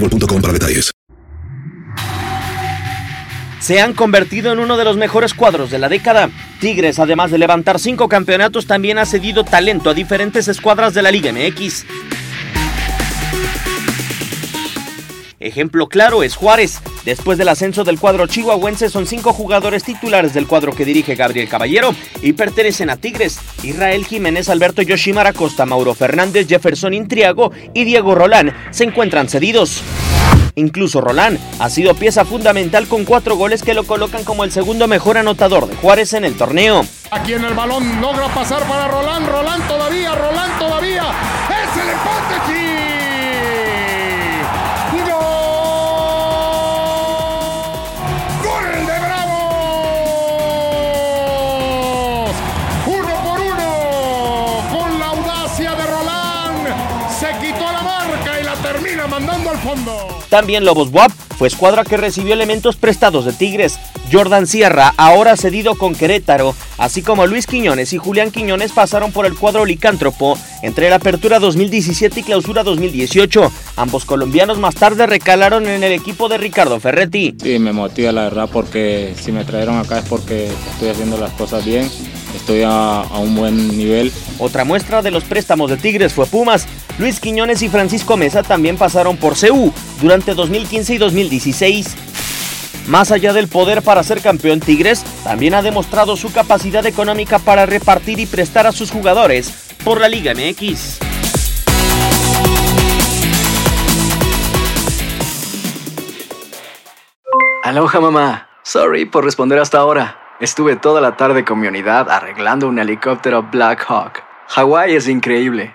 para detalles. se han convertido en uno de los mejores cuadros de la década. Tigres, además de levantar cinco campeonatos, también ha cedido talento a diferentes escuadras de la Liga MX. Ejemplo claro es Juárez. Después del ascenso del cuadro chihuahuense son cinco jugadores titulares del cuadro que dirige Gabriel Caballero y pertenecen a Tigres. Israel Jiménez, Alberto Yoshimara Costa, Mauro Fernández, Jefferson Intriago y Diego Rolán se encuentran cedidos. Incluso Rolán ha sido pieza fundamental con cuatro goles que lo colocan como el segundo mejor anotador de Juárez en el torneo. Aquí en el balón logra pasar para Rolán, Rolán todavía, Rolán todavía. Es el empate, sí. Quitó la marca y la termina mandando al fondo. También Lobos WAP fue escuadra que recibió elementos prestados de Tigres. Jordan Sierra, ahora cedido con Querétaro, así como Luis Quiñones y Julián Quiñones pasaron por el cuadro licántropo entre la apertura 2017 y clausura 2018. Ambos colombianos más tarde recalaron en el equipo de Ricardo Ferretti. Sí, me motiva la verdad porque si me trajeron acá es porque estoy haciendo las cosas bien, estoy a, a un buen nivel. Otra muestra de los préstamos de Tigres fue Pumas. Luis Quiñones y Francisco Mesa también pasaron por CU durante 2015 y 2016. Más allá del poder para ser campeón, Tigres también ha demostrado su capacidad económica para repartir y prestar a sus jugadores por la Liga MX. Aloha mamá. Sorry por responder hasta ahora. Estuve toda la tarde con mi unidad arreglando un helicóptero Black Hawk. Hawái es increíble.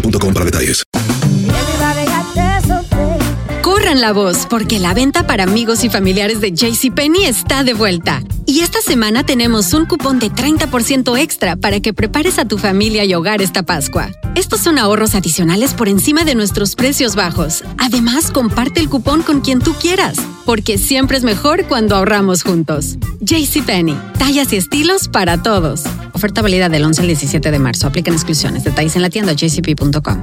boostmobile.com para detalles. Corran la voz, porque la venta para amigos y familiares de JCPenney está de vuelta. Y esta semana tenemos un cupón de 30% extra para que prepares a tu familia y hogar esta Pascua. Estos son ahorros adicionales por encima de nuestros precios bajos. Además, comparte el cupón con quien tú quieras, porque siempre es mejor cuando ahorramos juntos. JCPenney, tallas y estilos para todos. Oferta válida del 11 al 17 de marzo. Aplican exclusiones. Detalles en la tienda jcp.com.